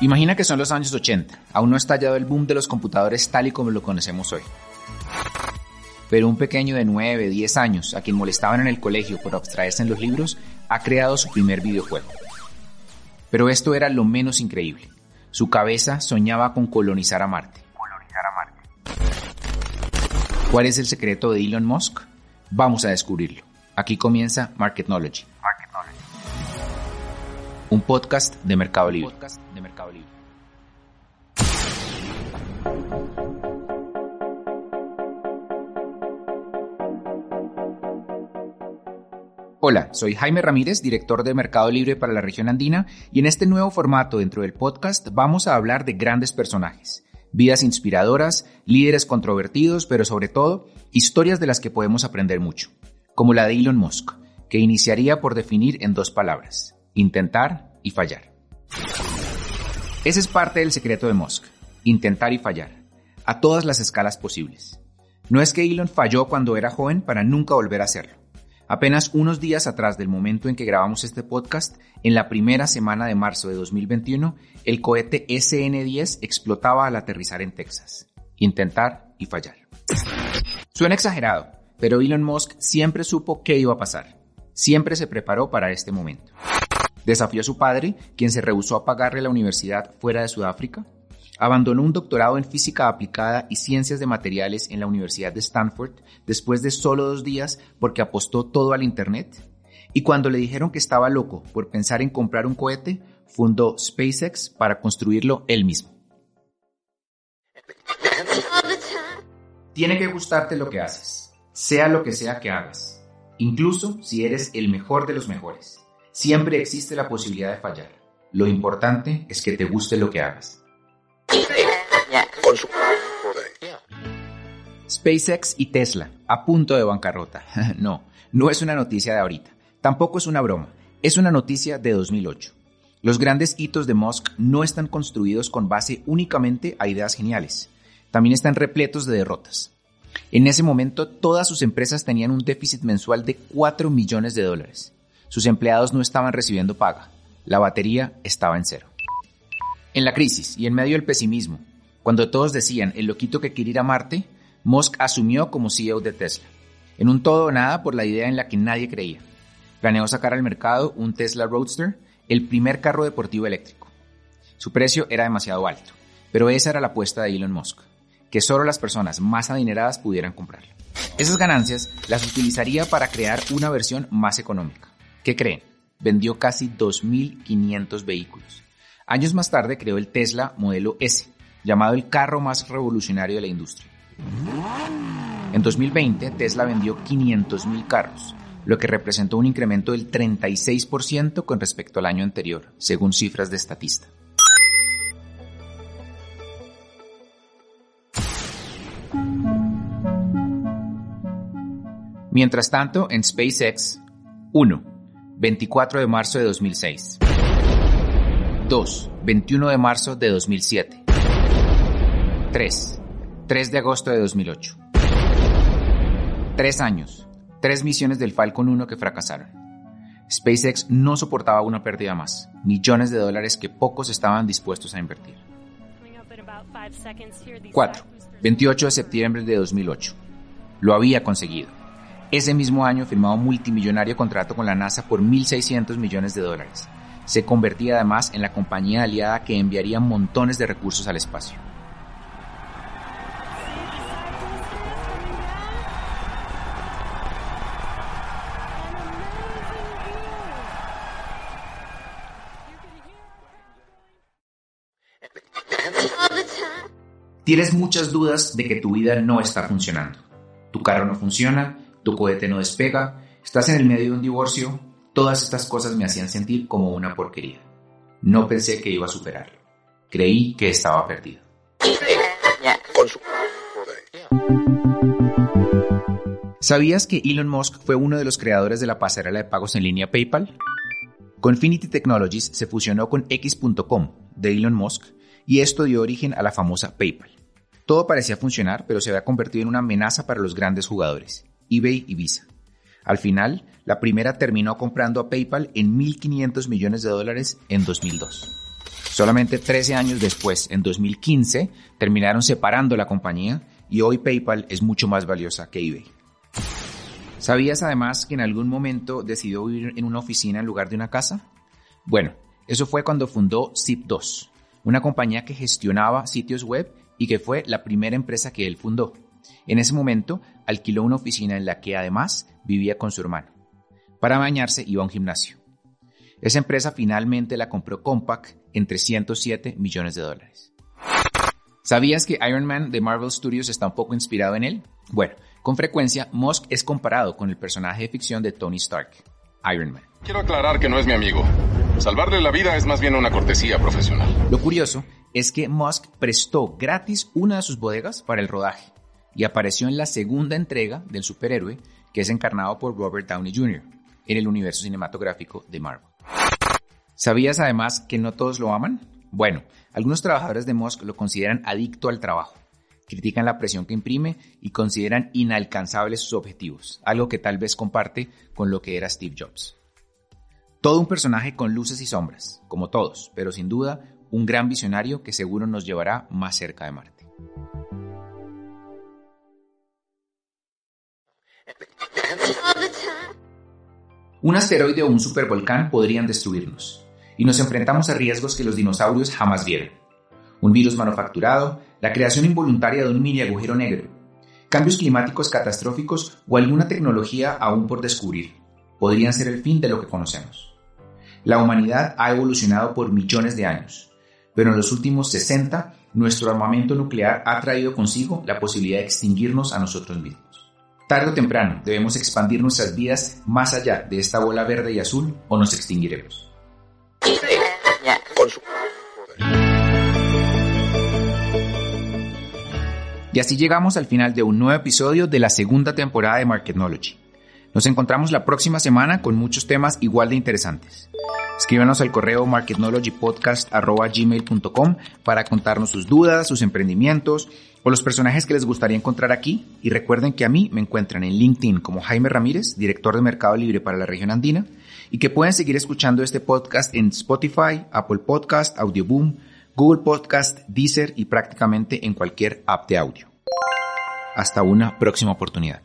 Imagina que son los años 80. Aún no ha estallado el boom de los computadores tal y como lo conocemos hoy. Pero un pequeño de 9, 10 años, a quien molestaban en el colegio por abstraerse en los libros, ha creado su primer videojuego. Pero esto era lo menos increíble. Su cabeza soñaba con colonizar a Marte. ¿Cuál es el secreto de Elon Musk? Vamos a descubrirlo. Aquí comienza Market Knowledge. Un podcast de Mercado Libre. Hola, soy Jaime Ramírez, director de Mercado Libre para la región andina, y en este nuevo formato dentro del podcast vamos a hablar de grandes personajes, vidas inspiradoras, líderes controvertidos, pero sobre todo, historias de las que podemos aprender mucho, como la de Elon Musk, que iniciaría por definir en dos palabras, intentar y fallar. Ese es parte del secreto de Musk, intentar y fallar, a todas las escalas posibles. No es que Elon falló cuando era joven para nunca volver a hacerlo. Apenas unos días atrás del momento en que grabamos este podcast, en la primera semana de marzo de 2021, el cohete SN-10 explotaba al aterrizar en Texas. Intentar y fallar. Suena exagerado, pero Elon Musk siempre supo qué iba a pasar. Siempre se preparó para este momento. Desafió a su padre, quien se rehusó a pagarle la universidad fuera de Sudáfrica. Abandonó un doctorado en física aplicada y ciencias de materiales en la Universidad de Stanford después de solo dos días porque apostó todo al Internet. Y cuando le dijeron que estaba loco por pensar en comprar un cohete, fundó SpaceX para construirlo él mismo. Tiene que gustarte lo que haces, sea lo que sea que hagas, incluso si eres el mejor de los mejores. Siempre existe la posibilidad de fallar. Lo importante es que te guste lo que hagas. SpaceX y Tesla, a punto de bancarrota. no, no es una noticia de ahorita. Tampoco es una broma. Es una noticia de 2008. Los grandes hitos de Musk no están construidos con base únicamente a ideas geniales. También están repletos de derrotas. En ese momento, todas sus empresas tenían un déficit mensual de 4 millones de dólares. Sus empleados no estaban recibiendo paga. La batería estaba en cero. En la crisis y en medio del pesimismo, cuando todos decían el loquito que quiere ir a Marte, Musk asumió como CEO de Tesla. En un todo o nada por la idea en la que nadie creía. Planeó sacar al mercado un Tesla Roadster, el primer carro deportivo eléctrico. Su precio era demasiado alto, pero esa era la apuesta de Elon Musk, que solo las personas más adineradas pudieran comprarlo. Esas ganancias las utilizaría para crear una versión más económica. ¿Qué creen? Vendió casi 2.500 vehículos. Años más tarde creó el Tesla modelo S, llamado el carro más revolucionario de la industria. En 2020, Tesla vendió 500.000 carros, lo que representó un incremento del 36% con respecto al año anterior, según cifras de Statista. Mientras tanto, en SpaceX, 1. 24 de marzo de 2006. 2. 21 de marzo de 2007. 3. 3 de agosto de 2008. 3 años. 3 misiones del Falcon 1 que fracasaron. SpaceX no soportaba una pérdida más, millones de dólares que pocos estaban dispuestos a invertir. 4. 28 de septiembre de 2008. Lo había conseguido. Ese mismo año firmaba un multimillonario contrato con la NASA por 1.600 millones de dólares. Se convertía además en la compañía aliada que enviaría montones de recursos al espacio. Tienes muchas dudas de que tu vida no está funcionando. Tu carro no funciona, tu cohete no despega, estás en el medio de un divorcio, todas estas cosas me hacían sentir como una porquería. No pensé que iba a superarlo. Creí que estaba perdido. ¿Sabías que Elon Musk fue uno de los creadores de la pasarela de pagos en línea PayPal? Confinity Technologies se fusionó con X.com de Elon Musk y esto dio origen a la famosa PayPal. Todo parecía funcionar, pero se había convertido en una amenaza para los grandes jugadores, eBay y Visa. Al final, la primera terminó comprando a PayPal en 1.500 millones de dólares en 2002. Solamente 13 años después, en 2015, terminaron separando la compañía y hoy PayPal es mucho más valiosa que eBay. ¿Sabías además que en algún momento decidió vivir en una oficina en lugar de una casa? Bueno, eso fue cuando fundó Zip2, una compañía que gestionaba sitios web y que fue la primera empresa que él fundó. En ese momento alquiló una oficina en la que además vivía con su hermano. Para bañarse iba a un gimnasio. Esa empresa finalmente la compró Compaq en 307 millones de dólares. ¿Sabías que Iron Man de Marvel Studios está un poco inspirado en él? Bueno, con frecuencia Musk es comparado con el personaje de ficción de Tony Stark, Iron Man. Quiero aclarar que no es mi amigo. Salvarle la vida es más bien una cortesía profesional. Lo curioso es que Musk prestó gratis una de sus bodegas para el rodaje y apareció en la segunda entrega del superhéroe que es encarnado por Robert Downey Jr. en el universo cinematográfico de Marvel. ¿Sabías además que no todos lo aman? Bueno, algunos trabajadores de Musk lo consideran adicto al trabajo, critican la presión que imprime y consideran inalcanzables sus objetivos, algo que tal vez comparte con lo que era Steve Jobs. Todo un personaje con luces y sombras, como todos, pero sin duda un gran visionario que seguro nos llevará más cerca de Marte. Un asteroide o un supervolcán podrían destruirnos, y nos enfrentamos a riesgos que los dinosaurios jamás vieron. Un virus manufacturado, la creación involuntaria de un mini agujero negro, cambios climáticos catastróficos o alguna tecnología aún por descubrir, podrían ser el fin de lo que conocemos. La humanidad ha evolucionado por millones de años, pero en los últimos 60 nuestro armamento nuclear ha traído consigo la posibilidad de extinguirnos a nosotros mismos. Tarde o temprano debemos expandir nuestras vidas más allá de esta bola verde y azul o nos extinguiremos. Y así llegamos al final de un nuevo episodio de la segunda temporada de Marketnology. Nos encontramos la próxima semana con muchos temas igual de interesantes. Escríbanos al correo marketnologypodcast.gmail.com para contarnos sus dudas, sus emprendimientos o los personajes que les gustaría encontrar aquí. Y recuerden que a mí me encuentran en LinkedIn como Jaime Ramírez, director de Mercado Libre para la región andina, y que pueden seguir escuchando este podcast en Spotify, Apple Podcast, Audioboom, Google Podcast, Deezer y prácticamente en cualquier app de audio. Hasta una próxima oportunidad.